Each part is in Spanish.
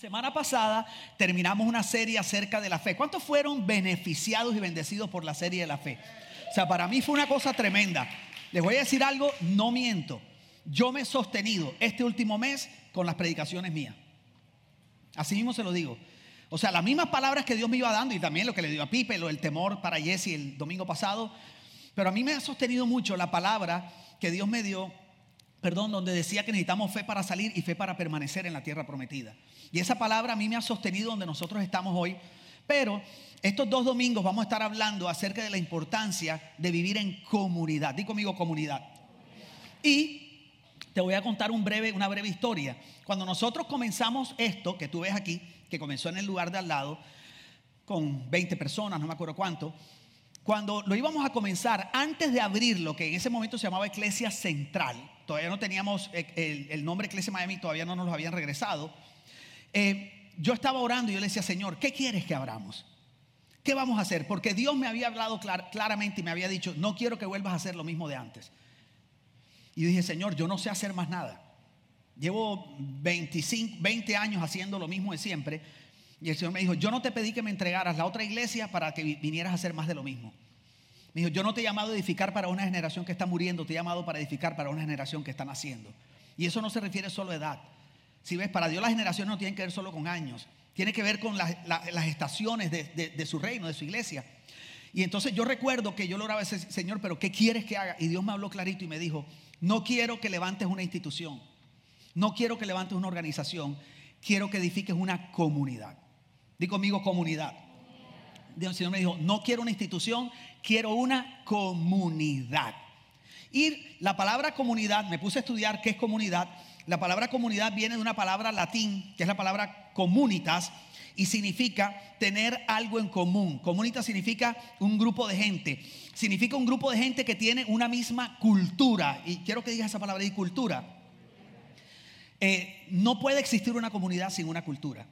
semana pasada terminamos una serie acerca de la fe. ¿Cuántos fueron beneficiados y bendecidos por la serie de la fe? O sea, para mí fue una cosa tremenda. Les voy a decir algo, no miento. Yo me he sostenido este último mes con las predicaciones mías. Así mismo se lo digo. O sea, las mismas palabras que Dios me iba dando y también lo que le dio a Pipe, lo del temor para Jesse el domingo pasado. Pero a mí me ha sostenido mucho la palabra que Dios me dio, perdón, donde decía que necesitamos fe para salir y fe para permanecer en la tierra prometida. Y esa palabra a mí me ha sostenido donde nosotros estamos hoy. Pero estos dos domingos vamos a estar hablando acerca de la importancia de vivir en comunidad. Di conmigo comunidad. Y te voy a contar una breve historia. Cuando nosotros comenzamos esto, que tú ves aquí, que comenzó en el lugar de al lado, con 20 personas, no me acuerdo cuánto, cuando lo íbamos a comenzar, antes de abrir lo que en ese momento se llamaba Iglesia Central, todavía no teníamos el, el nombre Iglesia Miami, todavía no nos lo habían regresado eh, yo estaba orando y yo le decía, Señor, ¿qué quieres que abramos? ¿Qué vamos a hacer? Porque Dios me había hablado claramente y me había dicho, no quiero que vuelvas a hacer lo mismo de antes. Y dije, Señor, yo no sé hacer más nada. Llevo 25, 20 años haciendo lo mismo de siempre. Y el Señor me dijo, yo no te pedí que me entregaras la otra iglesia para que vinieras a hacer más de lo mismo. Me dijo, yo no te he llamado a edificar para una generación que está muriendo, te he llamado para edificar para una generación que está naciendo. Y eso no se refiere solo a edad. Si ves, para Dios las generaciones no tienen que ver solo con años, tiene que ver con las, estaciones de, su reino, de su iglesia. Y entonces yo recuerdo que yo lo oraba, Señor, pero ¿qué quieres que haga? Y Dios me habló clarito y me dijo, no quiero que levantes una institución, no quiero que levantes una organización, quiero que edifiques una comunidad. Digo conmigo comunidad. Dios, Señor me dijo, no quiero una institución, quiero una comunidad. Y la palabra comunidad, me puse a estudiar qué es comunidad la palabra comunidad viene de una palabra latín, que es la palabra comunitas, y significa tener algo en común. Comunitas significa un grupo de gente. Significa un grupo de gente que tiene una misma cultura. Y quiero que digas esa palabra de cultura. Eh, no puede existir una comunidad sin una cultura.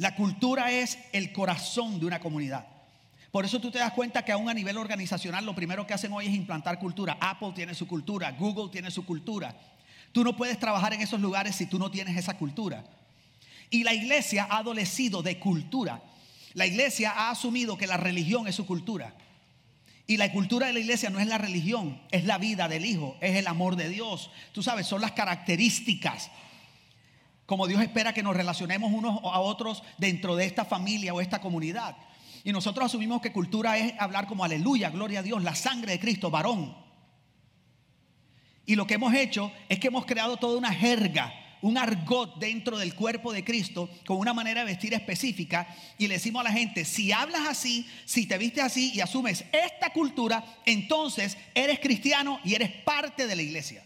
La cultura es el corazón de una comunidad. Por eso tú te das cuenta que aún a nivel organizacional lo primero que hacen hoy es implantar cultura. Apple tiene su cultura, Google tiene su cultura. Tú no puedes trabajar en esos lugares si tú no tienes esa cultura. Y la iglesia ha adolecido de cultura. La iglesia ha asumido que la religión es su cultura. Y la cultura de la iglesia no es la religión, es la vida del Hijo, es el amor de Dios. Tú sabes, son las características. Como Dios espera que nos relacionemos unos a otros dentro de esta familia o esta comunidad. Y nosotros asumimos que cultura es hablar como aleluya, gloria a Dios, la sangre de Cristo, varón. Y lo que hemos hecho es que hemos creado toda una jerga, un argot dentro del cuerpo de Cristo con una manera de vestir específica y le decimos a la gente, si hablas así, si te vistes así y asumes esta cultura, entonces eres cristiano y eres parte de la iglesia.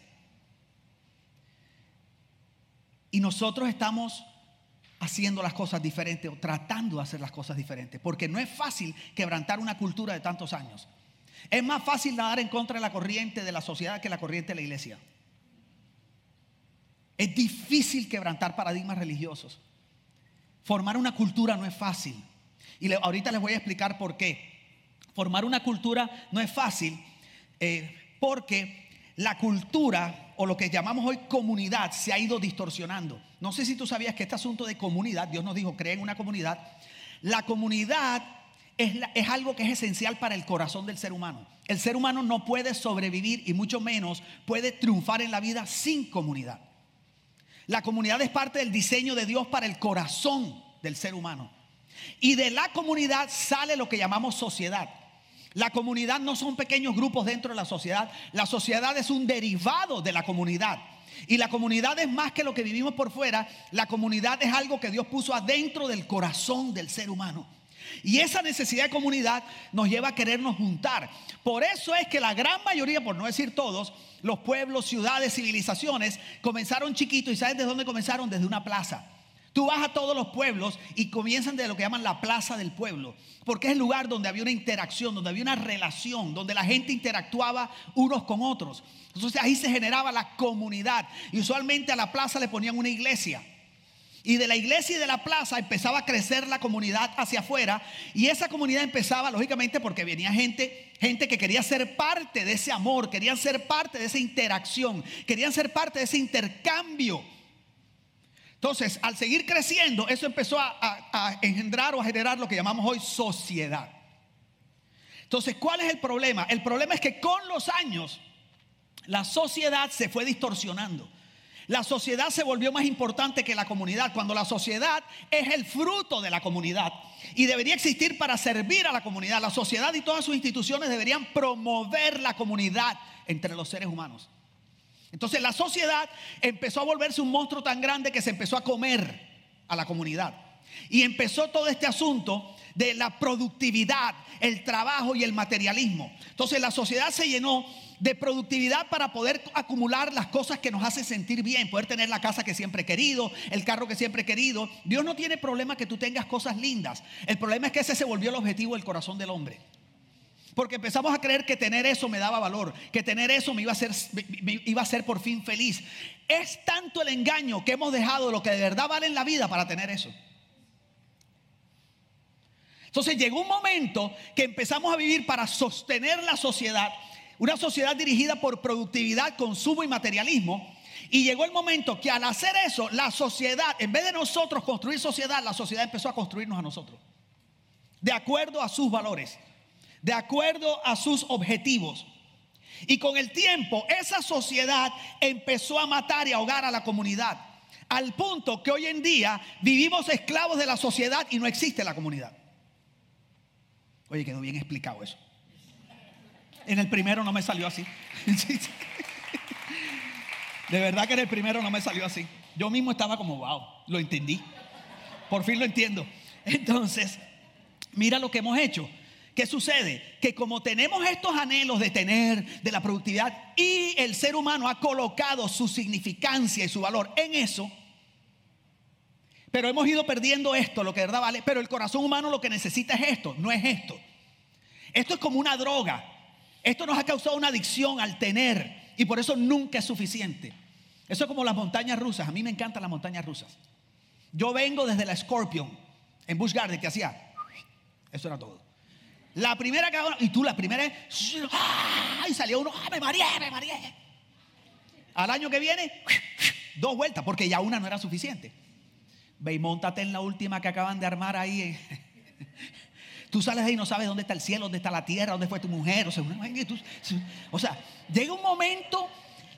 Y nosotros estamos haciendo las cosas diferentes o tratando de hacer las cosas diferentes, porque no es fácil quebrantar una cultura de tantos años. Es más fácil nadar en contra de la corriente de la sociedad que la corriente de la iglesia. Es difícil quebrantar paradigmas religiosos. Formar una cultura no es fácil. Y ahorita les voy a explicar por qué. Formar una cultura no es fácil eh, porque la cultura o lo que llamamos hoy comunidad se ha ido distorsionando. No sé si tú sabías que este asunto de comunidad, Dios nos dijo, creen una comunidad. La comunidad es, algo que es esencial para el corazón del ser humano. El ser humano no puede sobrevivir y mucho menos puede triunfar en la vida sin comunidad. La comunidad es parte del diseño de Dios para el corazón del ser humano. Y de la comunidad sale lo que llamamos sociedad. La comunidad no son pequeños grupos dentro de la sociedad. La sociedad es un derivado de la comunidad. Y la comunidad es más que lo que vivimos por fuera. La comunidad es algo que Dios puso adentro del corazón del ser humano. Y esa necesidad de comunidad nos lleva a querernos juntar. Por eso es que la gran mayoría, por no decir todos, los pueblos, ciudades, civilizaciones, comenzaron chiquitos. ¿Y sabes de dónde comenzaron? Desde una plaza. Tú vas a todos los pueblos y comienzan de lo que llaman la plaza del pueblo, porque es el lugar donde había una interacción, donde había una relación, donde la gente interactuaba unos con otros. Entonces ahí se generaba la comunidad y usualmente a la plaza le ponían una iglesia. Y de la iglesia y de la plaza empezaba a crecer la comunidad hacia afuera. Y esa comunidad empezaba, lógicamente, porque venía gente, gente que quería ser parte de ese amor, querían ser parte de esa interacción, querían ser parte de ese intercambio. Entonces, al seguir creciendo, eso empezó a, engendrar o a generar lo que llamamos hoy sociedad. Entonces, ¿cuál es el problema? El problema es que con los años la sociedad se fue distorsionando. La sociedad se volvió más importante que la comunidad, cuando la sociedad es el fruto de la comunidad y debería existir para servir a la comunidad. La sociedad y todas sus instituciones deberían promover la comunidad entre los seres humanos. Entonces la sociedad empezó a volverse un monstruo tan grande que se empezó a comer a la comunidad. Y empezó todo este asunto de la productividad, el trabajo y el materialismo. Entonces la sociedad se llenó de productividad para poder acumular las cosas que nos hacen sentir bien, poder tener la casa que siempre he querido, el carro que siempre he querido. Dios no tiene problema que tú tengas cosas lindas. El problema es que ese se volvió el objetivo del corazón del hombre. Porque empezamos a creer que tener eso me daba valor, que tener eso me iba a hacer, me iba a hacer por fin feliz. Es tanto el engaño que hemos dejado lo que de verdad vale en la vida para tener eso. Entonces llegó un momento que empezamos a vivir para sostener la sociedad una sociedad dirigida por productividad, consumo y materialismo. Y llegó el momento que al hacer eso, la sociedad, en vez de nosotros construir sociedad, la sociedad empezó a construirnos a nosotros. De acuerdo a sus valores, de acuerdo a sus objetivos. Y con el tiempo, esa sociedad empezó a matar y ahogar a la comunidad. Al punto que hoy en día vivimos esclavos de la sociedad y no existe la comunidad. Oye, quedó bien explicado eso. En el primero no me salió así. De verdad que en el primero no me salió así. Yo mismo estaba como, wow, lo entendí. Por fin lo entiendo. Entonces, mira lo que hemos hecho. ¿Qué sucede? Que como tenemos estos anhelos de tener, de la productividad, y el ser humano ha colocado su significancia y su valor en eso, pero hemos ido perdiendo esto, lo que de verdad vale, pero el corazón humano lo que necesita es esto, no es esto. Esto es como una droga. Esto nos ha causado una adicción al tener y por eso nunca es suficiente. Eso es como las montañas rusas. A mí me encantan las montañas rusas. Yo vengo desde la Scorpion en Busch Garden que hacía. Eso era todo. La primera que y tú la primera, y salió uno, ¡ah, me mareé, me mareé! Al año que viene, dos vueltas, porque ya una no era suficiente. Ve y montate en la última que acaban de armar ahí. Tú sales ahí y no sabes dónde está el cielo, dónde está la tierra, dónde fue tu mujer. O sea, o sea, llega un momento,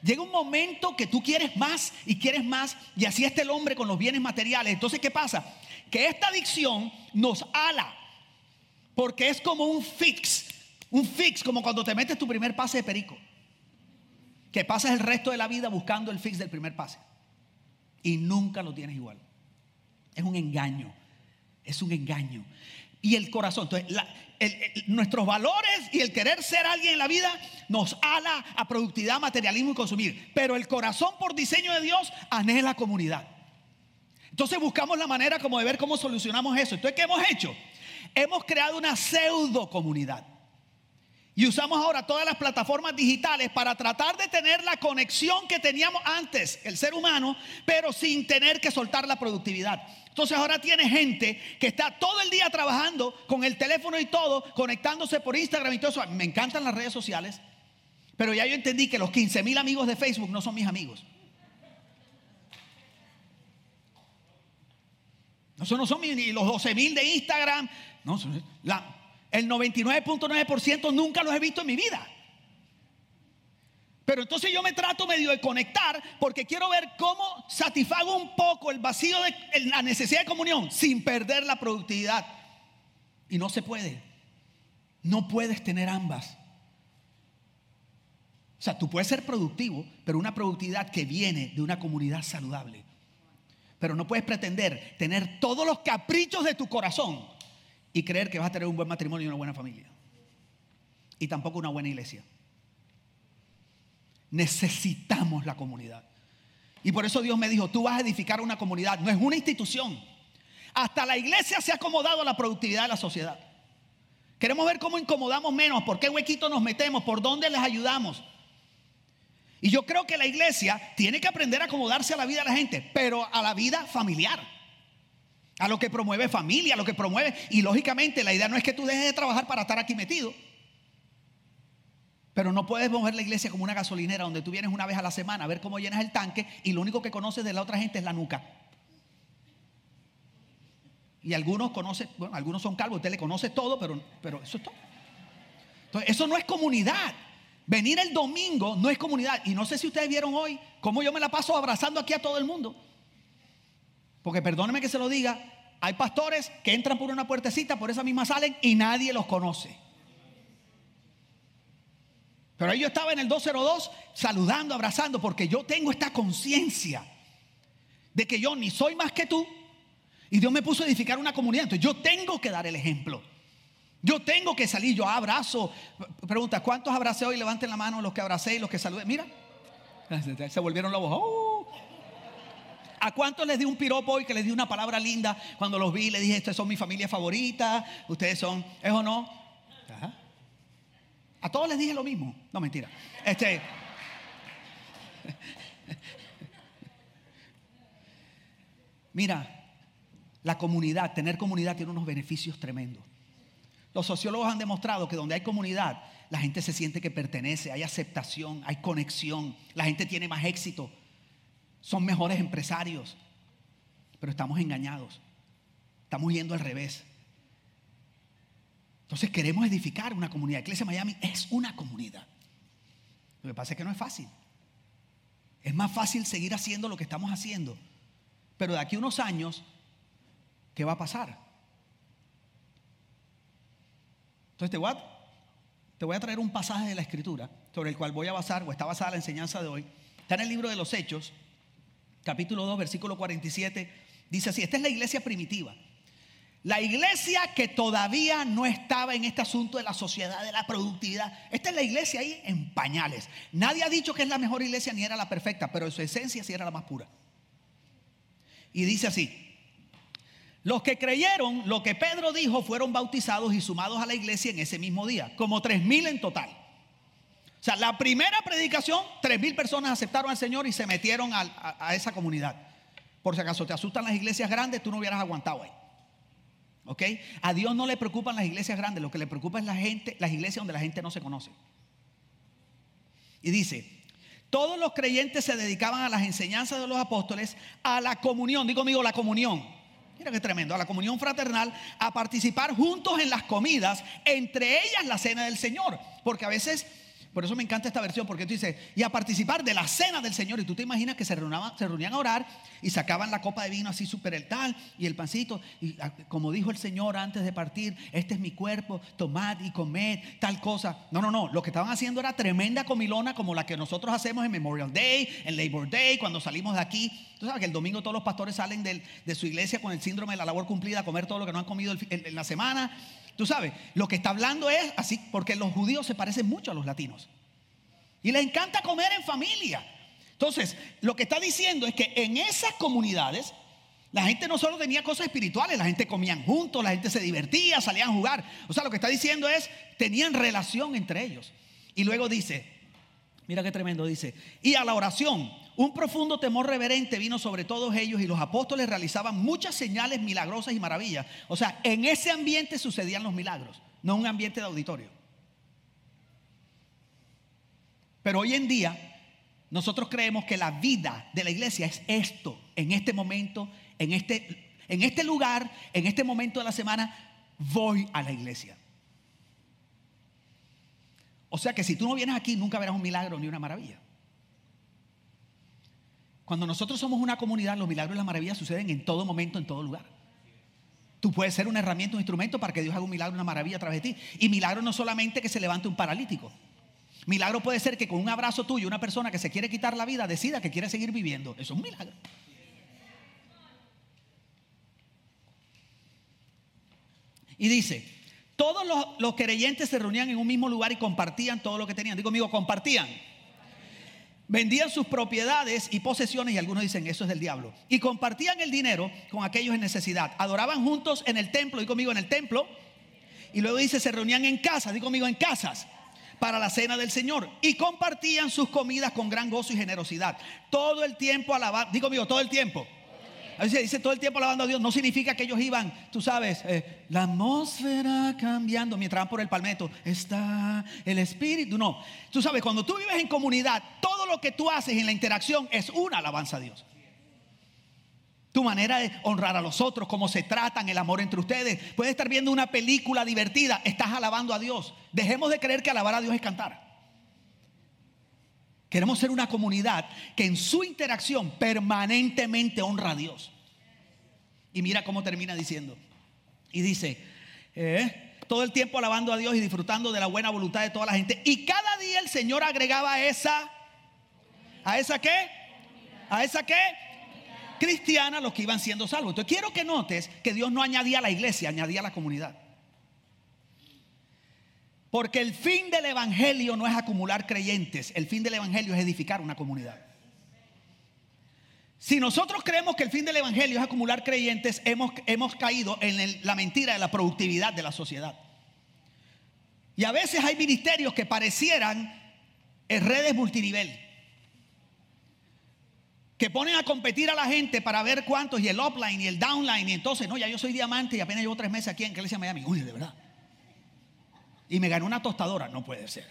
llega un momento que tú quieres más y quieres más. Y así está el hombre con los bienes materiales. Entonces, ¿qué pasa? Que esta adicción nos ala. Porque es como un fix. Un fix, como cuando te metes tu primer pase de perico. Que pasas el resto de la vida buscando el fix del primer pase. Y nunca lo tienes igual. Es un engaño. Es un engaño y el corazón. Entonces, nuestros valores y el querer ser alguien en la vida nos ala a productividad, materialismo y consumir. Pero el corazón, por diseño de Dios, anhela comunidad. Entonces buscamos la manera como de ver cómo solucionamos eso. Entonces, ¿qué hemos hecho? Hemos creado una pseudo comunidad. Y usamos ahora todas las plataformas digitales para tratar de tener la conexión que teníamos antes, el ser humano, pero sin tener que soltar la productividad. Entonces ahora tiene gente que está todo el día trabajando con el teléfono y todo, conectándose por Instagram y todo eso. Me encantan las redes sociales, pero ya yo entendí que los 15 mil amigos de Facebook no son mis amigos. No son ni los 12 mil de Instagram. No, la, el 99.9% nunca los he visto en mi vida. Pero entonces yo me trato medio de conectar porque quiero ver cómo satisfago un poco el vacío de la necesidad de comunión sin perder la productividad. Y no se puede. No puedes tener ambas. O sea, tú puedes ser productivo, pero una productividad que viene de una comunidad saludable. Pero no puedes pretender tener todos los caprichos de tu corazón y creer que vas a tener un buen matrimonio y una buena familia. Y tampoco una buena iglesia. Necesitamos la comunidad. Y por eso Dios me dijo, tú vas a edificar una comunidad, no es una institución. Hasta la iglesia se ha acomodado a la productividad de la sociedad. Queremos ver cómo incomodamos menos, por qué huequito nos metemos, por dónde les ayudamos. Y yo creo que la iglesia tiene que aprender a acomodarse a la vida de la gente, pero a la vida familiar. A lo que promueve familia, a lo que promueve. Y lógicamente la idea no es que tú dejes de trabajar para estar aquí metido. Pero no puedes mover la iglesia como una gasolinera donde tú vienes una vez a la semana a ver cómo llenas el tanque y lo único que conoces de la otra gente es la nuca. Y algunos conocen, bueno, algunos son calvos, usted le conoce todo, pero, pero eso es todo. Entonces, eso no es comunidad. Venir el domingo no es comunidad. Y no sé si ustedes vieron hoy cómo yo me la paso abrazando aquí a todo el mundo. Porque perdónenme que se lo diga, hay pastores que entran por una puertecita, por esa misma salen y nadie los conoce. Pero ahí yo estaba en el 202 saludando, abrazando, porque yo tengo esta conciencia de que yo ni soy más que tú. Y Dios me puso a edificar una comunidad. Entonces yo tengo que dar el ejemplo. Yo tengo que salir, yo abrazo. Pregunta, ¿cuántos abracé hoy? Levanten la mano los que abracé y los que saludé. Mira, se volvieron lobos. ¡Oh! ¿A cuántos les di un piropo hoy que les di una palabra linda cuando los vi? Le dije, estos son mi familia favorita, ustedes son, ¿es o no? A todos les dije lo mismo. No, mentira. Este. Mira, la comunidad, tener comunidad tiene unos beneficios tremendos. Los sociólogos han demostrado que donde hay comunidad, la gente se siente que pertenece, hay aceptación, hay conexión, la gente tiene más éxito, son mejores empresarios. Pero estamos engañados, estamos yendo al revés. Entonces queremos edificar una comunidad. Iglesia Miami es una comunidad. Lo que pasa es que no es fácil. Es más fácil seguir haciendo lo que estamos haciendo. Pero de aquí a unos años, ¿qué va a pasar? Entonces te te voy a traer un pasaje de la escritura sobre el cual voy a basar, o está basada la enseñanza de hoy. Está en el libro de los Hechos, capítulo 2, versículo 47. Dice así, esta es la iglesia primitiva. La iglesia que todavía no estaba en este asunto de la sociedad, de la productividad. Esta es la iglesia ahí en pañales. Nadie ha dicho que es la mejor iglesia ni era la perfecta, pero en su esencia sí era la más pura. Y dice así, los que creyeron lo que Pedro dijo fueron bautizados y sumados a la iglesia en ese mismo día, como tres mil en total. Sea, la primera predicación, tres mil personas aceptaron al Señor y se metieron a, a esa comunidad. Por si acaso te asustan las iglesias grandes, tú no hubieras aguantado ahí. ¿Ok? A Dios no le preocupan las iglesias grandes, lo que le preocupa es la gente, las iglesias donde la gente no se conoce. Y dice, todos los creyentes se dedicaban a las enseñanzas de los apóstoles, a la comunión, digo amigo, la comunión. Mira qué tremendo, a la comunión fraternal, a participar juntos en las comidas, entre ellas la cena del Señor. Porque a veces por eso me encanta esta versión, porque tú dices, y a participar de la cena del Señor. Y tú te imaginas que se, se reunían a orar y sacaban la copa de vino así súper el tal y el pancito. Y ah, como dijo el Señor antes de partir, este es mi cuerpo, tomad y comed tal cosa. No, no, no. Lo que estaban haciendo era tremenda comilona como la que nosotros hacemos en Memorial Day, en Labor Day, cuando salimos de aquí. Tú sabes que el domingo todos los pastores salen de su iglesia con el síndrome de la labor cumplida a comer todo lo que no han comido en la semana. Tú sabes, lo que está hablando es así, porque los judíos se parecen mucho a los latinos. Y les encanta comer en familia. Entonces, lo que está diciendo es que en esas comunidades, la gente no solo tenía cosas espirituales, la gente comían juntos, la gente se divertía, salían a jugar. O sea, lo que está diciendo es, tenían relación entre ellos. Y luego dice, mira qué tremendo dice, y a la oración, un profundo temor reverente vino sobre todos ellos y los apóstoles realizaban muchas señales milagrosas y maravillas. O sea, en ese ambiente sucedían los milagros, no un ambiente de auditorio. Pero hoy en día nosotros creemos que la vida de la iglesia es esto, en este momento, en este, en este lugar, en este momento de la semana, voy a la iglesia. O sea que si tú no vienes aquí, nunca verás un milagro ni una maravilla. Cuando nosotros somos una comunidad, los milagros y las maravillas suceden en todo momento, en todo lugar. Tú puedes ser una herramienta, un instrumento para que Dios haga un milagro, una maravilla a través de ti. Y milagro no solamente que se levante un paralítico. Milagro puede ser que con un abrazo tuyo, una persona que se quiere quitar la vida decida que quiere seguir viviendo. Eso es un milagro. Y dice, todos los, los, creyentes se reunían en un mismo lugar y compartían todo lo que tenían. Digo, amigo, compartían. Vendían sus propiedades y posesiones, y algunos dicen eso es del diablo. Y compartían el dinero con aquellos en necesidad. Adoraban juntos en el templo, y conmigo en el templo. Y luego dice, se reunían en casas, digo conmigo en casas, para la cena del Señor. Y compartían sus comidas con gran gozo y generosidad. Todo el tiempo alabando, digo conmigo, todo el tiempo a veces dice todo el tiempo alabando a Dios. No significa que ellos iban, tú sabes, eh, la atmósfera cambiando mientras van por el palmeto. Está el espíritu. No, tú sabes, cuando tú vives en comunidad, todo lo que tú haces en la interacción es una alabanza a Dios. tu manera de honrar a los otros, cómo se tratan, el amor entre ustedes. Puedes estar viendo una película divertida, estás alabando a Dios. Dejemos de creer que alabar a Dios es cantar. Queremos ser una comunidad que en su interacción permanentemente honra a Dios. Y mira cómo termina diciendo. Y dice, eh, todo el tiempo alabando a Dios y disfrutando de la buena voluntad de toda la gente. Y cada día el Señor agregaba a esa, ¿a esa qué? ¿A esa qué? Cristiana los que iban siendo salvos. Entonces quiero que notes que Dios no añadía a la iglesia, añadía a la comunidad. Porque el fin del Evangelio no es acumular creyentes, el fin del Evangelio es edificar una comunidad. Si nosotros creemos que el fin del Evangelio es acumular creyentes, hemos, hemos caído en la mentira de la productividad de la sociedad. Y a veces hay ministerios que parecieran en redes multinivel, que ponen a competir a la gente para ver cuántos, y el upline y el downline, y entonces, no, ya yo soy diamante y apenas llevo tres meses aquí en Iglesia Miami. Uy, de verdad y me ganó una tostadora. No puede ser.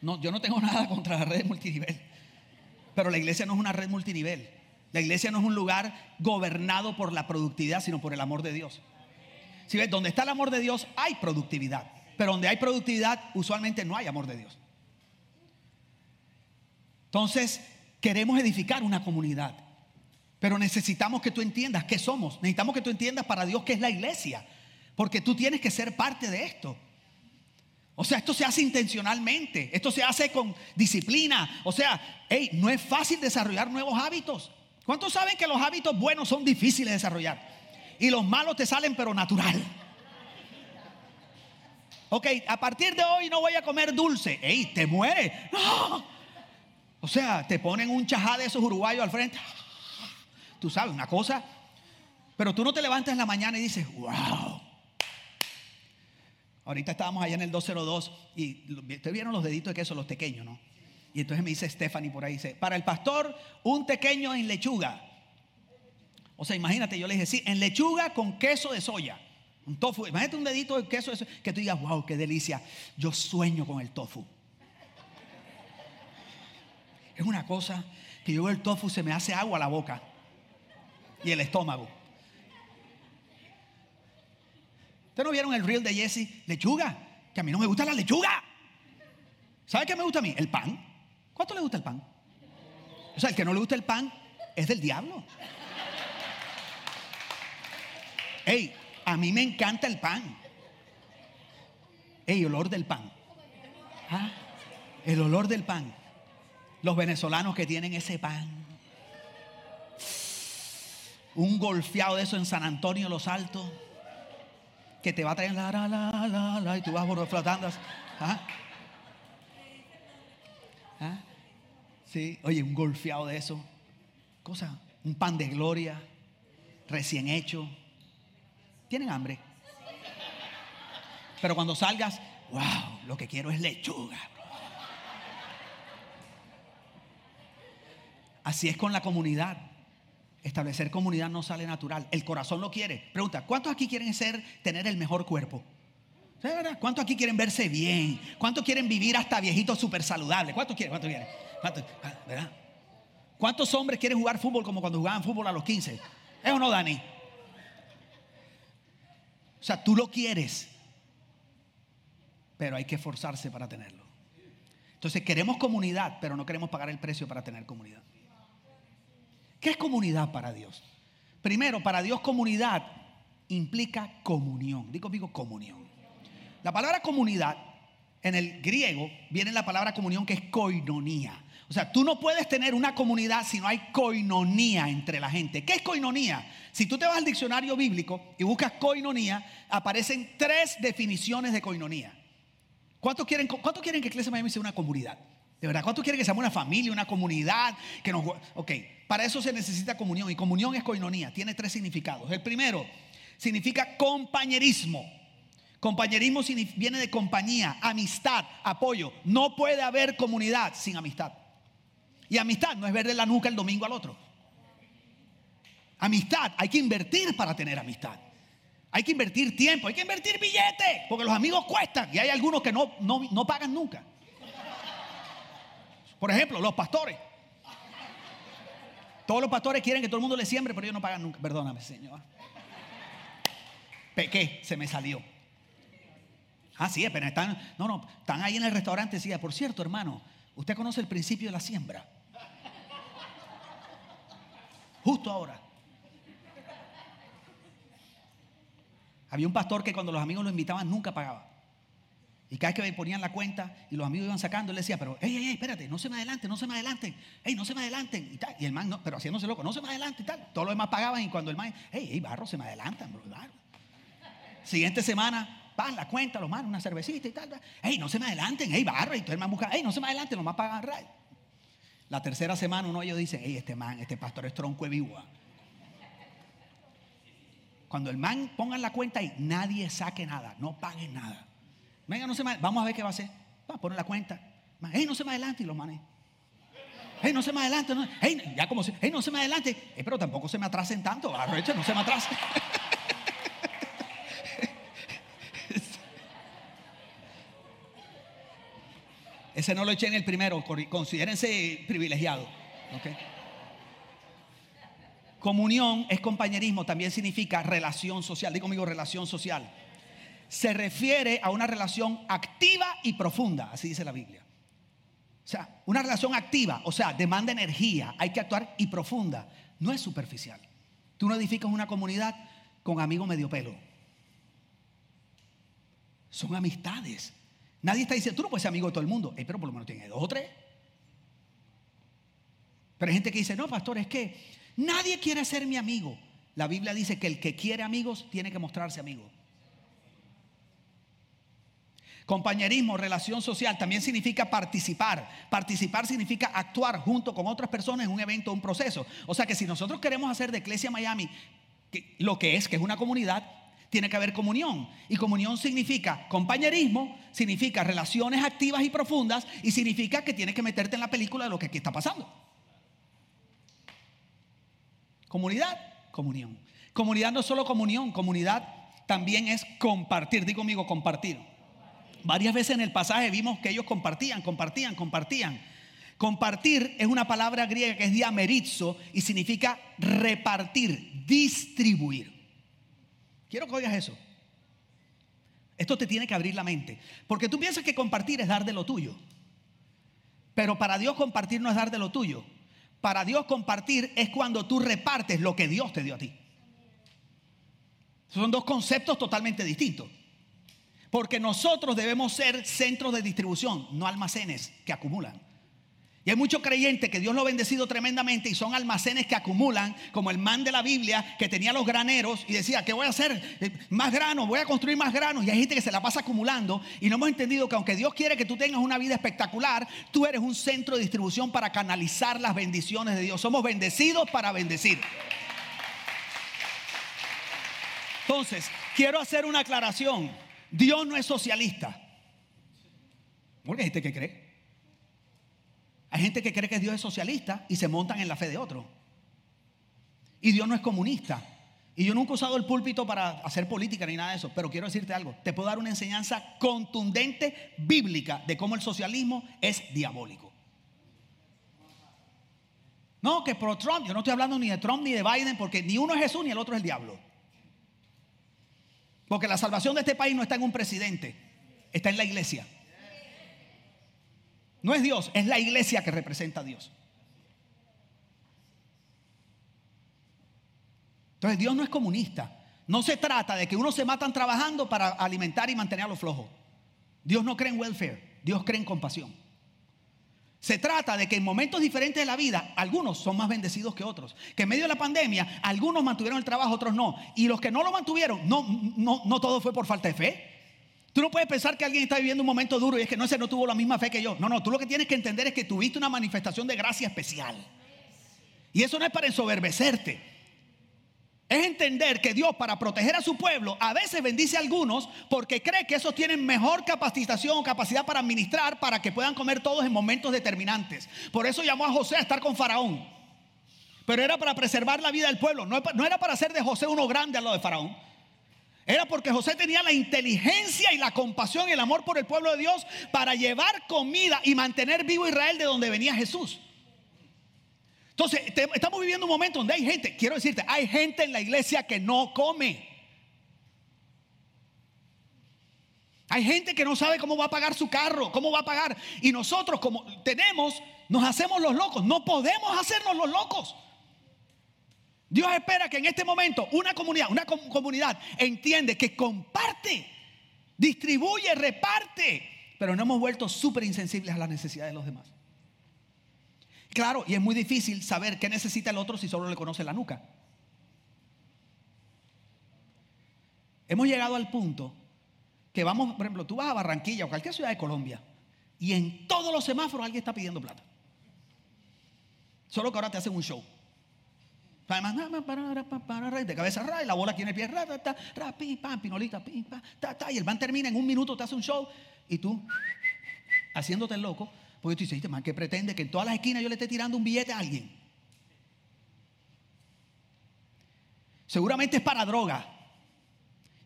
No, yo no tengo nada contra la red multinivel. Pero la iglesia no es una red multinivel. La iglesia no es un lugar gobernado por la productividad, sino por el amor de Dios. Si ves, donde está el amor de Dios hay productividad. Pero donde hay productividad, usualmente no hay amor de Dios. Entonces, queremos edificar una comunidad. Pero necesitamos que tú entiendas qué somos. Necesitamos que tú entiendas para Dios qué es la iglesia. Porque tú tienes que ser parte de esto. O sea, esto se hace intencionalmente, esto se hace con disciplina. O sea, hey, no es fácil desarrollar nuevos hábitos. ¿Cuántos saben que los hábitos buenos son difíciles de desarrollar? Y los malos te salen pero natural. Ok, a partir de hoy no voy a comer dulce. Ey, te mueres. O sea, te ponen un chajá de esos uruguayos al frente. Tú sabes, una cosa. Pero tú no te levantas en la mañana y dices, wow, Ahorita estábamos allá en el 202 y ustedes vieron los deditos de queso, los pequeños, ¿no? Y entonces me dice Stephanie por ahí, dice, para el pastor, un pequeño en lechuga. O sea, imagínate, yo le dije, sí, en lechuga con queso de soya. Un tofu. Imagínate un dedito de queso de soya, que tú digas, wow, qué delicia. Yo sueño con el tofu. Es una cosa que yo veo el tofu, se me hace agua a la boca y el estómago. ¿Ustedes no vieron el reel de Jesse? Lechuga. Que a mí no me gusta la lechuga. ¿Sabe qué me gusta a mí? El pan. ¿Cuánto le gusta el pan? O sea, el que no le gusta el pan es del diablo. Ey, a mí me encanta el pan. Ey, olor del pan. ¿Ah? El olor del pan. Los venezolanos que tienen ese pan. Un golfeado de eso en San Antonio Los Altos que te va a traer la, la, la, la, la, y tú vas flotando. ¿Ah? ¿Ah? Sí, oye, un golfeado de eso. Cosa, un pan de gloria, recién hecho. ¿Tienen hambre? Pero cuando salgas, wow, lo que quiero es lechuga. Así es con la comunidad. Establecer comunidad no sale natural. El corazón lo quiere. Pregunta, ¿cuántos aquí quieren ser, tener el mejor cuerpo? ¿Cuántos aquí quieren verse bien? ¿Cuántos quieren vivir hasta viejitos súper saludables? ¿Cuántos quieren? ¿Cuántos quieren? Ah, ¿Verdad? ¿Cuántos hombres quieren jugar fútbol como cuando jugaban fútbol a los 15? ¿Es o no, Dani? O sea, tú lo quieres, pero hay que esforzarse para tenerlo. Entonces queremos comunidad, pero no queremos pagar el precio para tener comunidad. ¿Qué es comunidad para Dios? Primero, para Dios comunidad implica comunión. Digo, digo comunión. La palabra comunidad en el griego viene la palabra comunión que es koinonía. O sea, tú no puedes tener una comunidad si no hay coinonía entre la gente. ¿Qué es coinonía? Si tú te vas al diccionario bíblico y buscas coinonía, aparecen tres definiciones de coinonía. ¿Cuántos quieren, cuánto quieren que Iglesia Miami sea una comunidad? De verdad, ¿cuántos quieren que seamos una familia, una comunidad? Que nos, ok, para eso se necesita comunión. Y comunión es coinonía. Tiene tres significados. El primero significa compañerismo. Compañerismo viene de compañía, amistad, apoyo. No puede haber comunidad sin amistad. Y amistad no es verle la nuca el domingo al otro. Amistad, hay que invertir para tener amistad. Hay que invertir tiempo, hay que invertir billetes, porque los amigos cuestan y hay algunos que no, no, no pagan nunca. Por ejemplo, los pastores. Todos los pastores quieren que todo el mundo le siembre, pero ellos no pagan nunca. Perdóname, Señor. Pequé, se me salió. Ah, sí, pero están, no, no, están ahí en el restaurante. Decía, por cierto, hermano, usted conoce el principio de la siembra. Justo ahora. Había un pastor que cuando los amigos lo invitaban nunca pagaba. Y cada vez que ponían la cuenta y los amigos iban sacando, él decía, pero, hey, hey, hey, espérate, no se me adelanten, no se me adelanten, hey, no se me adelanten. Y, tal. y el man, no, pero haciéndose loco, no se me adelanten y tal. Todos los demás pagaban y cuando el man, hey, hey, barro, se me adelantan, bro, Siguiente semana, van la cuenta, los manos, una cervecita y tal. Hey, no se me adelanten, hey, barro. Y todo el man busca, hey, no se me adelanten, los más pagan ray. La tercera semana uno de ellos dice, hey, este man, este pastor es tronco de viva. Cuando el man ponga la cuenta y nadie saque nada, no pague nada. Venga, no se me, vamos a ver qué va a hacer. Va a poner la cuenta. Hey, no se me adelante y los manes. Hey, no se me adelante. No, hey, ya como si, hey, no se me adelante. Hey, pero tampoco se me atrasen tanto. Arrecha, no se me atrasen. Ese no lo eché en el primero. Considérense privilegiados. Comunión es compañerismo, también significa relación social. Digo conmigo, relación social se refiere a una relación activa y profunda, así dice la Biblia. O sea, una relación activa, o sea, demanda energía, hay que actuar y profunda, no es superficial. Tú no edificas una comunidad con amigos medio pelo. Son amistades. Nadie está diciendo, tú no puedes ser amigo de todo el mundo, pero por lo menos tienes dos o tres. Pero hay gente que dice, no, pastor, es que nadie quiere ser mi amigo. La Biblia dice que el que quiere amigos tiene que mostrarse amigo. Compañerismo, relación social, también significa participar. Participar significa actuar junto con otras personas en un evento, un proceso. O sea que si nosotros queremos hacer de Iglesia Miami lo que es, que es una comunidad, tiene que haber comunión. Y comunión significa compañerismo, significa relaciones activas y profundas y significa que tienes que meterte en la película de lo que aquí está pasando. Comunidad, comunión. Comunidad no es solo comunión, comunidad también es compartir. Digo conmigo, compartir. Varias veces en el pasaje vimos que ellos compartían, compartían, compartían. Compartir es una palabra griega que es diamerizo y significa repartir, distribuir. Quiero que oigas eso. Esto te tiene que abrir la mente. Porque tú piensas que compartir es dar de lo tuyo. Pero para Dios compartir no es dar de lo tuyo. Para Dios compartir es cuando tú repartes lo que Dios te dio a ti. Son dos conceptos totalmente distintos. Porque nosotros debemos ser centros de distribución, no almacenes que acumulan. Y hay muchos creyentes que Dios lo ha bendecido tremendamente y son almacenes que acumulan, como el man de la Biblia que tenía los graneros y decía, ¿qué voy a hacer? Eh, más granos, voy a construir más granos. Y hay gente que se la pasa acumulando y no hemos entendido que aunque Dios quiere que tú tengas una vida espectacular, tú eres un centro de distribución para canalizar las bendiciones de Dios. Somos bendecidos para bendecir. Entonces, quiero hacer una aclaración. Dios no es socialista. Porque hay gente que cree. Hay gente que cree que Dios es socialista y se montan en la fe de otro. Y Dios no es comunista. Y yo nunca he usado el púlpito para hacer política ni nada de eso, pero quiero decirte algo. Te puedo dar una enseñanza contundente, bíblica, de cómo el socialismo es diabólico. No, que pro Trump, yo no estoy hablando ni de Trump ni de Biden, porque ni uno es Jesús ni el otro es el diablo. Porque la salvación de este país no está en un presidente, está en la iglesia. No es Dios, es la iglesia que representa a Dios. Entonces Dios no es comunista. No se trata de que unos se matan trabajando para alimentar y mantener a los flojos. Dios no cree en welfare, Dios cree en compasión. Se trata de que en momentos diferentes de la vida, algunos son más bendecidos que otros. Que en medio de la pandemia, algunos mantuvieron el trabajo, otros no. Y los que no lo mantuvieron, no, no, no todo fue por falta de fe. Tú no puedes pensar que alguien está viviendo un momento duro y es que no, ese no tuvo la misma fe que yo. No, no, tú lo que tienes que entender es que tuviste una manifestación de gracia especial. Y eso no es para ensoberbecerte. Es entender que Dios para proteger a su pueblo a veces bendice a algunos porque cree que esos tienen mejor capacitación o capacidad para administrar para que puedan comer todos en momentos determinantes. Por eso llamó a José a estar con Faraón. Pero era para preservar la vida del pueblo. No, era para hacer de José uno grande a lo de Faraón. Era porque José tenía la inteligencia y la compasión y el amor por el pueblo de Dios para llevar comida y mantener vivo Israel de donde venía Jesús. Entonces, estamos viviendo un momento donde hay gente, quiero decirte, hay gente en la iglesia que no come. Hay gente que no sabe cómo va a pagar su carro, cómo va a pagar. Y nosotros como tenemos, nos hacemos los locos. No podemos hacernos los locos. Dios espera que en este momento una comunidad, una comunidad entiende que comparte, distribuye, reparte, pero no hemos vuelto súper insensibles a las necesidades de los demás. Claro, y es muy difícil saber qué necesita el otro si solo le conoce la nuca. Hemos llegado al punto que vamos, por ejemplo, tú vas a Barranquilla o cualquier ciudad de Colombia y en todos los semáforos alguien está pidiendo plata. Solo que ahora te hacen un show. De cabeza ra, y la bola tiene pie, ra, pam, pinolita, pim, pam, ta, ta, y el van termina en un minuto, te hace un show y tú haciéndote el loco, porque tú dices, man, que pretende que en todas las esquinas yo le esté tirando un billete a alguien. Seguramente es para droga.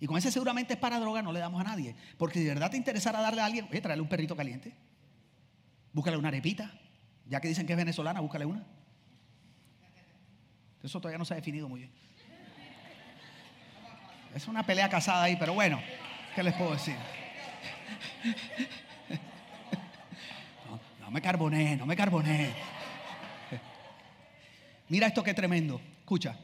Y con ese seguramente es para droga, no le damos a nadie. Porque si de verdad te interesara darle a alguien, oye, tráele un perrito caliente. Búscale una arepita. Ya que dicen que es venezolana, búscale una. Eso todavía no se ha definido muy bien. Es una pelea casada ahí, pero bueno, ¿qué les puedo decir? No, me carboné, no me carboné. Mira esto que tremendo. Escucha.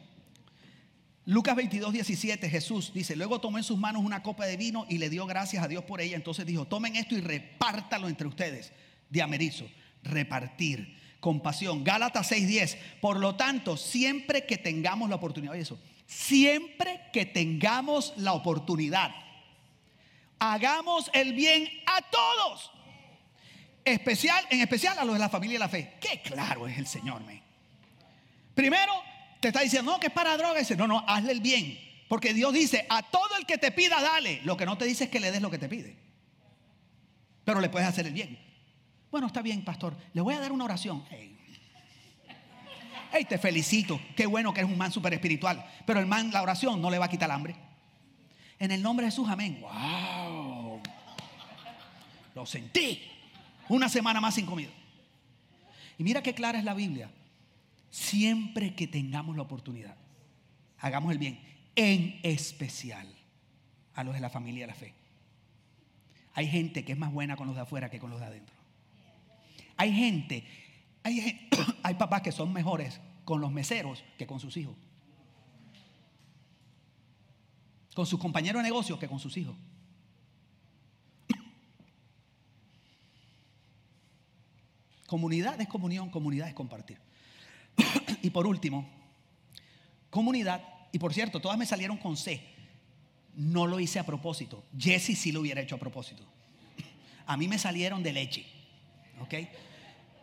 Lucas 22, 17, Jesús dice, luego tomó en sus manos una copa de vino y le dio gracias a Dios por ella. Entonces dijo, tomen esto y repártalo entre ustedes. De amerizo, repartir, compasión. Gálatas 6, 10. Por lo tanto, siempre que tengamos la oportunidad, oye eso, siempre que tengamos la oportunidad, hagamos el bien a todos. Especial, en especial a los de la familia de la fe. Qué claro es el Señor, me. Primero, te está diciendo, no, que es para droga. No, no, hazle el bien. Porque Dios dice, a todo el que te pida, dale. Lo que no te dice es que le des lo que te pide. Pero le puedes hacer el bien. Bueno, está bien, pastor. Le voy a dar una oración. Hey. te felicito. Qué bueno que eres un man súper espiritual. Pero el man, la oración no le va a quitar el hambre. En el nombre de Jesús, amén. Wow. Lo sentí. Una semana más sin comida. Y mira qué clara es la Biblia siempre que tengamos la oportunidad, hagamos el bien, en especial a los de la familia de la fe. Hay gente que es más buena con los de afuera que con los de adentro. Hay gente, hay, hay papás que son mejores con los meseros que con sus hijos. Con sus compañeros de negocio que con sus hijos. Comunidad es comunión, comunidad es compartir. y por último, comunidad. Y por cierto, todas me salieron con C. No lo hice a propósito. Jesse sí lo hubiera hecho a propósito. A mí me salieron de leche. ¿Ok?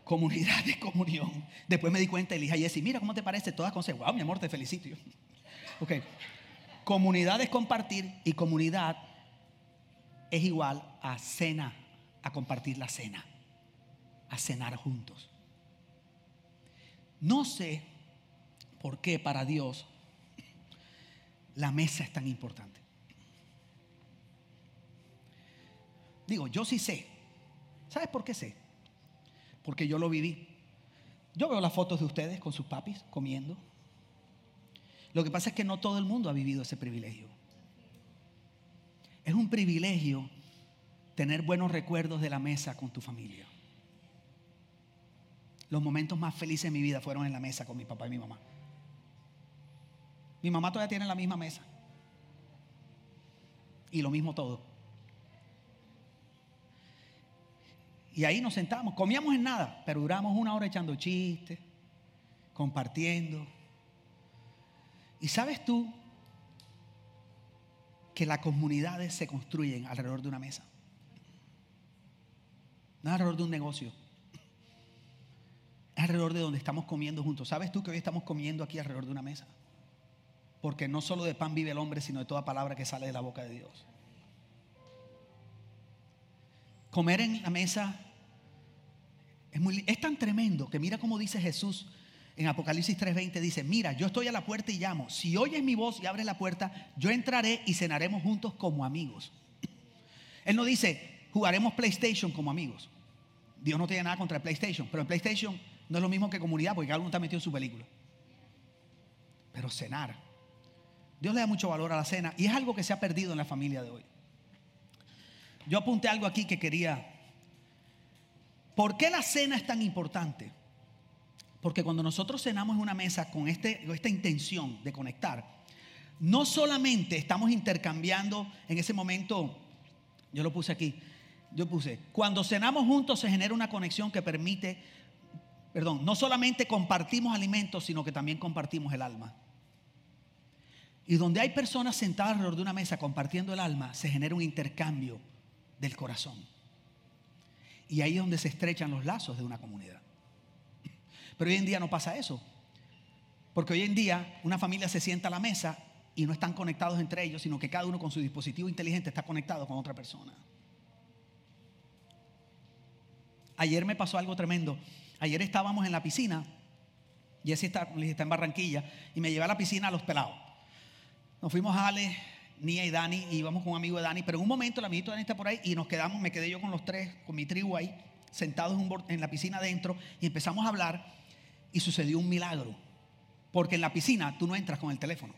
Comunidad de comunión. Después me di cuenta y le dije a Jesse, mira cómo te parece todas con C. Wow, mi amor, te felicito. Ok. Comunidad es compartir y comunidad es igual a cena, a compartir la cena, a cenar juntos. No sé por qué para Dios la mesa es tan importante. Digo, yo sí sé. ¿Sabes por qué sé? Porque yo lo viví. Yo veo las fotos de ustedes con sus papis comiendo. Lo que pasa es que no todo el mundo ha vivido ese privilegio. Es un privilegio tener buenos recuerdos de la mesa con tu familia. Los momentos más felices de mi vida fueron en la mesa con mi papá y mi mamá. Mi mamá todavía tiene la misma mesa. Y lo mismo todo. Y ahí nos sentamos, comíamos en nada, pero duramos una hora echando chistes, compartiendo. Y sabes tú que las comunidades se construyen alrededor de una mesa, no alrededor de un negocio alrededor de donde estamos comiendo juntos. ¿Sabes tú que hoy estamos comiendo aquí alrededor de una mesa? Porque no solo de pan vive el hombre, sino de toda palabra que sale de la boca de Dios. Comer en la mesa es, tan tremendo que mira cómo dice Jesús en Apocalipsis 3:20 dice, mira, yo estoy a la puerta y llamo. Si oyes mi voz y abres la puerta, yo entraré y cenaremos juntos como amigos. Él no dice, jugaremos PlayStation como amigos. Dios no tiene nada contra el PlayStation, pero el PlayStation No es lo mismo que comunidad, porque cada uno está metido en su película. Pero cenar. Dios le da mucho valor a la cena y es algo que se ha perdido en la familia de hoy. Yo apunté algo aquí que quería. ¿Por qué la cena es tan importante? Porque cuando nosotros cenamos en una mesa con este, esta intención de conectar, no solamente estamos intercambiando en ese momento, yo lo puse aquí, yo puse, cuando cenamos juntos se genera una conexión que permite, perdón, no solamente compartimos alimentos, sino que también compartimos el alma. Y donde hay personas sentadas alrededor de una mesa compartiendo el alma, se genera un intercambio del corazón. Y ahí es donde se estrechan los lazos de una comunidad. Pero hoy en día no pasa eso. Porque hoy en día una familia se sienta a la mesa y no están conectados entre ellos, sino que cada uno con su dispositivo inteligente está conectado con otra persona. Ayer me pasó algo tremendo. Ayer estábamos en la piscina, y está, está en Barranquilla, y me llevé a la piscina a los pelados. Nos fuimos a Ale, Nia y Dani, y íbamos con un amigo de Dani, pero en un momento el amiguito de Dani está por ahí y nos quedamos, me quedé yo con los tres, con mi tribu ahí, sentados en, la piscina adentro, y empezamos a hablar, y sucedió un milagro. Porque en la piscina tú no entras con el teléfono.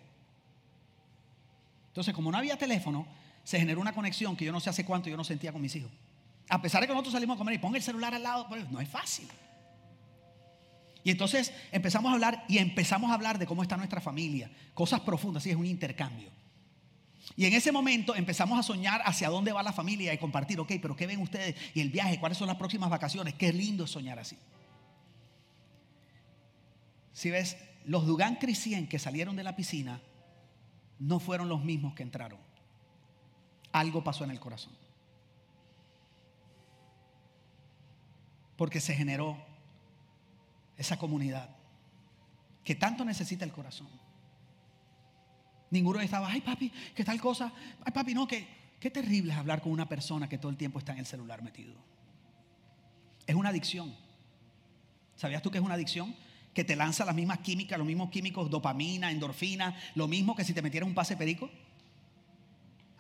Entonces, como no había teléfono, se generó una conexión que yo no sé hace cuánto yo no sentía con mis hijos. A pesar de que nosotros salimos a comer y ponga el celular al lado, no es fácil. Y entonces empezamos a hablar y empezamos a hablar de cómo está nuestra familia, cosas profundas, sí, es un intercambio. Y en ese momento empezamos a soñar hacia dónde va la familia y compartir, ok, pero ¿qué ven ustedes? Y el viaje, ¿cuáles son las próximas vacaciones? Qué lindo es soñar así. Si ves, los Dugan Crisien que salieron de la piscina no fueron los mismos que entraron. Algo pasó en el corazón. Porque se generó esa comunidad que tanto necesita el corazón. Ninguno estaba, ay papi, ¿qué tal cosa? Ay papi, no, que qué terrible es hablar con una persona que todo el tiempo está en el celular metido. Es una adicción. ¿Sabías tú que es una adicción? Que te lanza las mismas químicas, los mismos químicos, dopamina, endorfina, lo mismo que si te metieras un pase perico.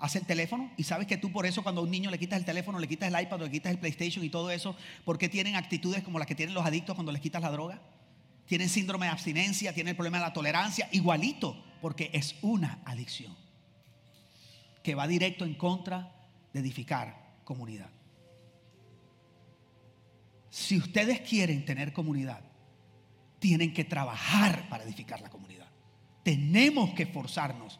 Hace el teléfono y sabes que tú por eso cuando a un niño le quitas el teléfono, le quitas el iPad, le quitas el PlayStation y todo eso, ¿por qué tienen actitudes como las que tienen los adictos cuando les quitas la droga? Tienen síndrome de abstinencia, tienen el problema de la tolerancia, igualito porque es una adicción que va directo en contra de edificar comunidad. Si ustedes quieren tener comunidad, tienen que trabajar para edificar la comunidad. Tenemos que esforzarnos.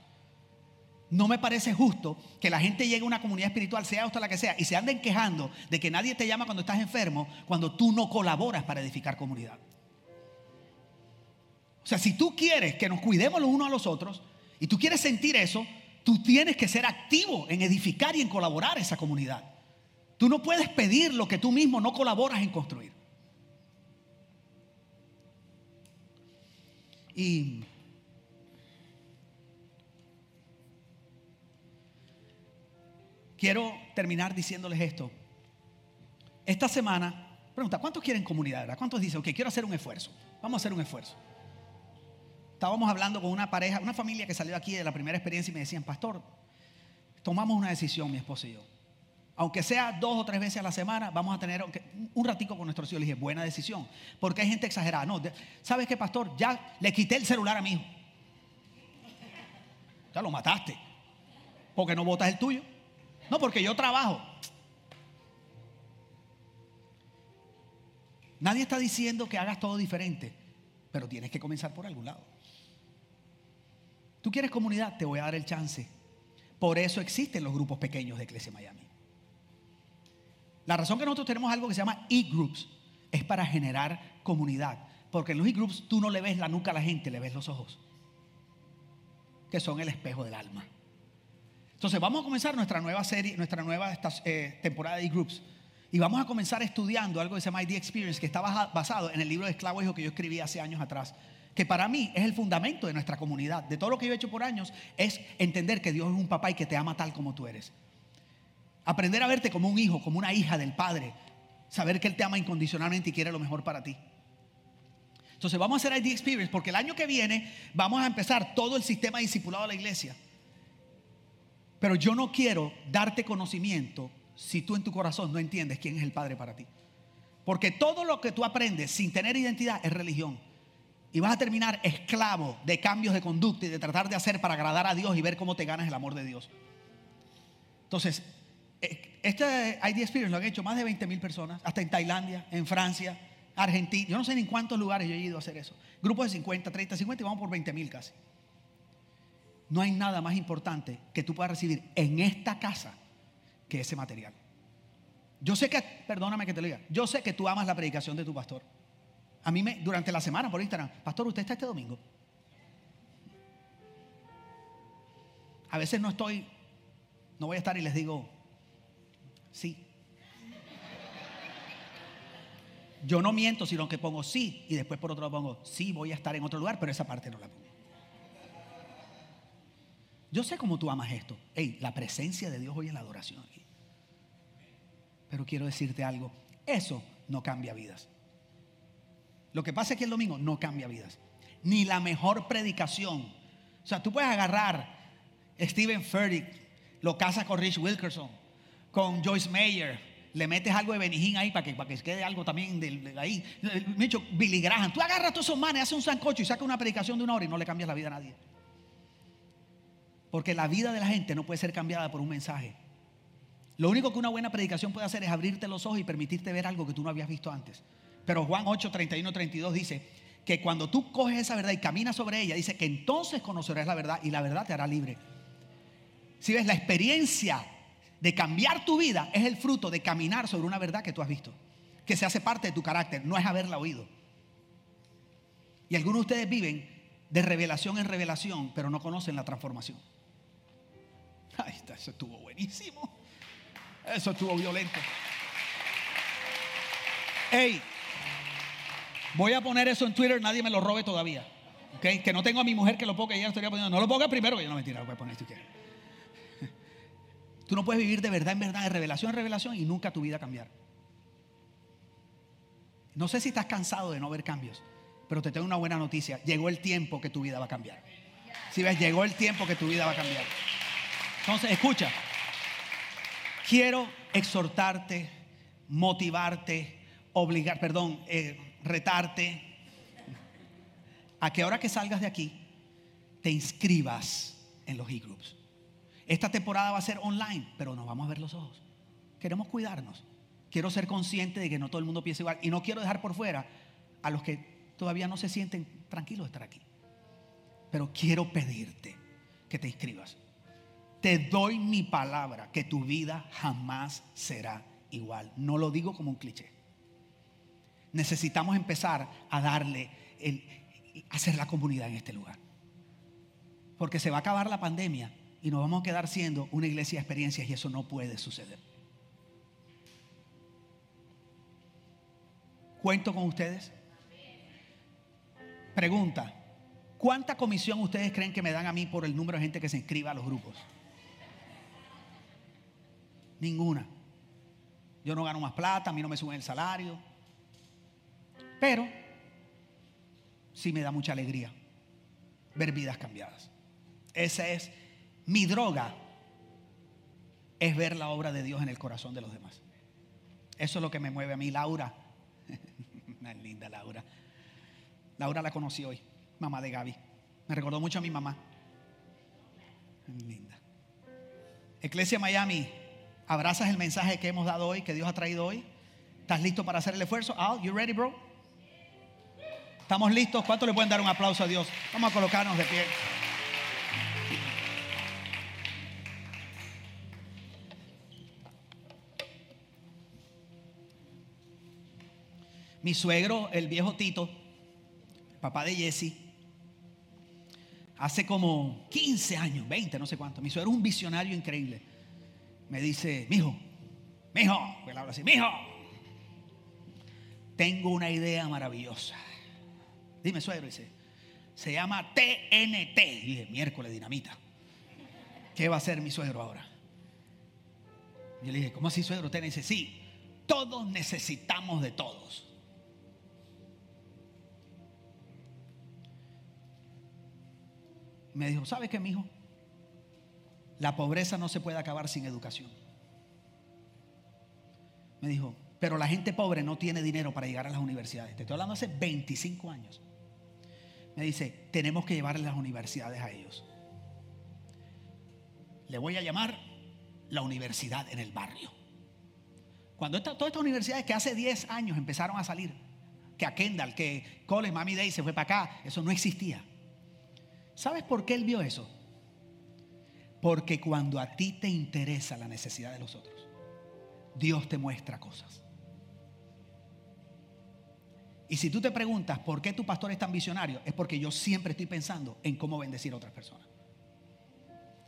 No me parece justo que la gente llegue a una comunidad espiritual, sea hasta la que sea, y se anden quejando de que nadie te llama cuando estás enfermo, cuando tú no colaboras para edificar comunidad. O sea, si tú quieres que nos cuidemos los unos a los otros y tú quieres sentir eso, tú tienes que ser activo en edificar y en colaborar esa comunidad. Tú no puedes pedir lo que tú mismo no colaboras en construir. Y quiero terminar diciéndoles esto. Esta semana, pregunta, ¿cuántos quieren comunidad? ¿Cuántos dicen, ok, quiero hacer un esfuerzo? Vamos a hacer un esfuerzo estábamos hablando con una pareja, una familia que salió aquí de la primera experiencia y me decían, pastor, tomamos una decisión, mi esposo y yo. Aunque sea dos o tres veces a la semana, vamos a tener un ratico con nuestros hijos. Le dije, buena decisión. Porque hay gente exagerada. No, ¿sabes qué, pastor? Ya le quité el celular a mi hijo. Ya lo mataste. Porque no botas el tuyo. No, porque yo trabajo. Nadie está diciendo que hagas todo diferente, pero tienes que comenzar por algún lado. ¿Tú quieres comunidad? Te voy a dar el chance. Por eso existen los grupos pequeños de Iglesia Miami. La razón que nosotros tenemos algo que se llama e-groups es para generar comunidad. Porque en los e-groups tú no le ves la nuca a la gente, le ves los ojos. Que son el espejo del alma. Entonces vamos a comenzar nuestra nueva serie, nuestra nueva eh, temporada de e-groups. Y vamos a comenzar estudiando algo que se llama ID Experience, que está basado en el libro de Esclavo Hijo que yo escribí hace años atrás que para mí es el fundamento de nuestra comunidad, de todo lo que yo he hecho por años, es entender que Dios es un papá y que te ama tal como tú eres. Aprender a verte como un hijo, como una hija del Padre. Saber que Él te ama incondicionalmente y quiere lo mejor para ti. Entonces vamos a hacer ID Experience porque el año que viene vamos a empezar todo el sistema discipulado de la iglesia. Pero yo no quiero darte conocimiento si tú en tu corazón no entiendes quién es el Padre para ti. Porque todo lo que tú aprendes sin tener identidad es religión. Y vas a terminar esclavo de cambios de conducta y de tratar de hacer para agradar a Dios y ver cómo te ganas el amor de Dios. Entonces, eh, este ID Experience lo han hecho más de 20 mil personas, hasta en Tailandia, en Francia, Argentina. Yo no sé ni en cuántos lugares yo he ido a hacer eso. Grupos de 50, 30, 50 y vamos por 20 mil casi. No hay nada más importante que tú puedas recibir en esta casa que ese material. Yo sé que, perdóname que te lo diga, yo sé que tú amas la predicación de tu pastor. A mí me, durante la semana por Instagram, pastor, ¿usted está este domingo? A veces no estoy, no voy a estar y les digo, sí. Yo no miento, sino que pongo sí y después por otro lado pongo, sí, voy a estar en otro lugar, pero esa parte no la pongo. Yo sé cómo tú amas esto. Hey, la presencia de Dios hoy en la adoración aquí. Pero quiero decirte algo, eso no cambia vidas. Lo que pasa es que el domingo no cambia vidas. Ni la mejor predicación. O sea, tú puedes agarrar Stephen Furtick, lo casas con Rich Wilkerson, con Joyce Mayer, le metes algo de Benijín ahí para que, para que quede algo también de, ahí. Micho, Billy Graham. Tú agarras todos esos manes, haces un sancocho y sacas una predicación de una hora y no le cambias la vida a nadie. Porque la vida de la gente no puede ser cambiada por un mensaje. Lo único que una buena predicación puede hacer es abrirte los ojos y permitirte ver algo que tú no habías visto antes. Pero Juan 8, 31, 32 dice que cuando tú coges esa verdad y caminas sobre ella, dice que entonces conocerás la verdad y la verdad te hará libre. Si ves, la experiencia de cambiar tu vida es el fruto de caminar sobre una verdad que tú has visto, que se hace parte de tu carácter, no es haberla oído. Y algunos de ustedes viven de revelación en revelación, pero no conocen la transformación. Ay, eso estuvo buenísimo. Eso estuvo violento. Hey, voy a poner eso en Twitter, nadie me lo robe todavía. Que no tengo a mi mujer que lo ponga, ella estaría poniendo. No lo ponga primero, que yo no mentira, lo voy a poner si quieres. Tú no puedes vivir de verdad en verdad, de revelación en revelación y nunca tu vida cambiar. No sé si estás cansado de no ver cambios, pero te tengo una buena noticia. Llegó el tiempo que tu vida va a cambiar. Si ves, llegó el tiempo que tu vida va a cambiar. Entonces, escucha. Quiero exhortarte, motivarte, obligar, perdón, eh, retarte a que ahora que salgas de aquí te inscribas en los e-groups. Esta temporada va a ser online, pero nos vamos a ver los ojos. Queremos cuidarnos. Quiero ser consciente de que no todo el mundo piensa igual y no quiero dejar por fuera a los que todavía no se sienten tranquilos de estar aquí. Pero quiero pedirte que te inscribas. Te doy mi palabra que tu vida jamás será igual. No lo digo como un cliché. Necesitamos empezar a darle, el, hacer la comunidad en este lugar. Porque se va a acabar la pandemia y nos vamos a quedar siendo una iglesia de experiencias y eso no puede suceder. ¿Cuento con ustedes? Pregunta, ¿cuánta comisión ustedes creen que me dan a mí por el número de gente que se inscriba a los grupos? Ninguna. Yo no gano más plata, a mí no me suben el salario. Pero sí me da mucha alegría ver vidas cambiadas. Esa es mi droga. Es ver la obra de Dios en el corazón de los demás. Eso es lo que me mueve a mí, Laura. Linda Laura. Laura la conocí hoy, mamá de Gaby. Me recordó mucho a mi mamá. Linda. Iglesia Miami, ¿Abrazas el mensaje que hemos dado hoy, que Dios ha traído hoy? ¿Estás listo para hacer el esfuerzo? Al, you ready, bro? ¿Estamos listos? ¿Cuánto le pueden dar un aplauso a Dios? Vamos a colocarnos de pie. Mi suegro, el viejo Tito, papá de Jesse, hace como 15 años, 20, no sé cuánto. Mi suegro es un visionario increíble me dice, mijo, mijo, él habla así, mijo, tengo una idea maravillosa. Dime, suegro, dice, se llama TNT. Y dije, miércoles dinamita. ¿Qué va a hacer mi suegro ahora? Yo le dije, ¿cómo así, suegro? TNT dice, sí, todos necesitamos de todos. Me dijo, ¿sabes qué, mijo? La pobreza no se puede acabar sin educación. Me dijo, Pero la gente pobre no tiene dinero para llegar a las universidades. Te estoy hablando hace 25 años. Me dice, tenemos que llevarle las universidades a ellos. Le voy a llamar la universidad en el barrio. Cuando todas estas universidades que hace 10 años empezaron a salir, que a Kendall, que Cole, Mami Day se fue para acá, eso no existía. ¿Sabes por qué él vio eso? Porque cuando a ti te interesa la necesidad de los otros, Dios te muestra cosas. Y si tú te preguntas por qué tu pastor es tan visionario, es porque yo siempre estoy pensando en cómo bendecir a otras personas.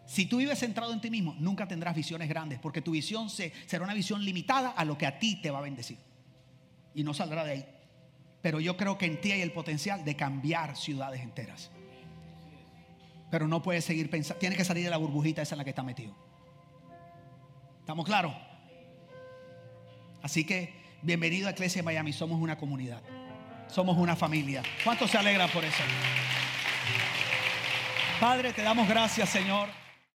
Si tú vives centrado en ti mismo, nunca tendrás visiones grandes, porque tu visión será una visión limitada a lo que a ti te va a bendecir. Y no saldrá de ahí. Pero yo creo que en ti hay el potencial de cambiar ciudades enteras. Pero no puedes seguir pensando, tiene que salir de la burbujita esa en la que está metido. ¿Estamos claros? Así que, bienvenido a Iglesia Miami, somos una comunidad. Somos una familia. ¿Cuántos se alegran por eso? Padre, te damos gracias, Señor.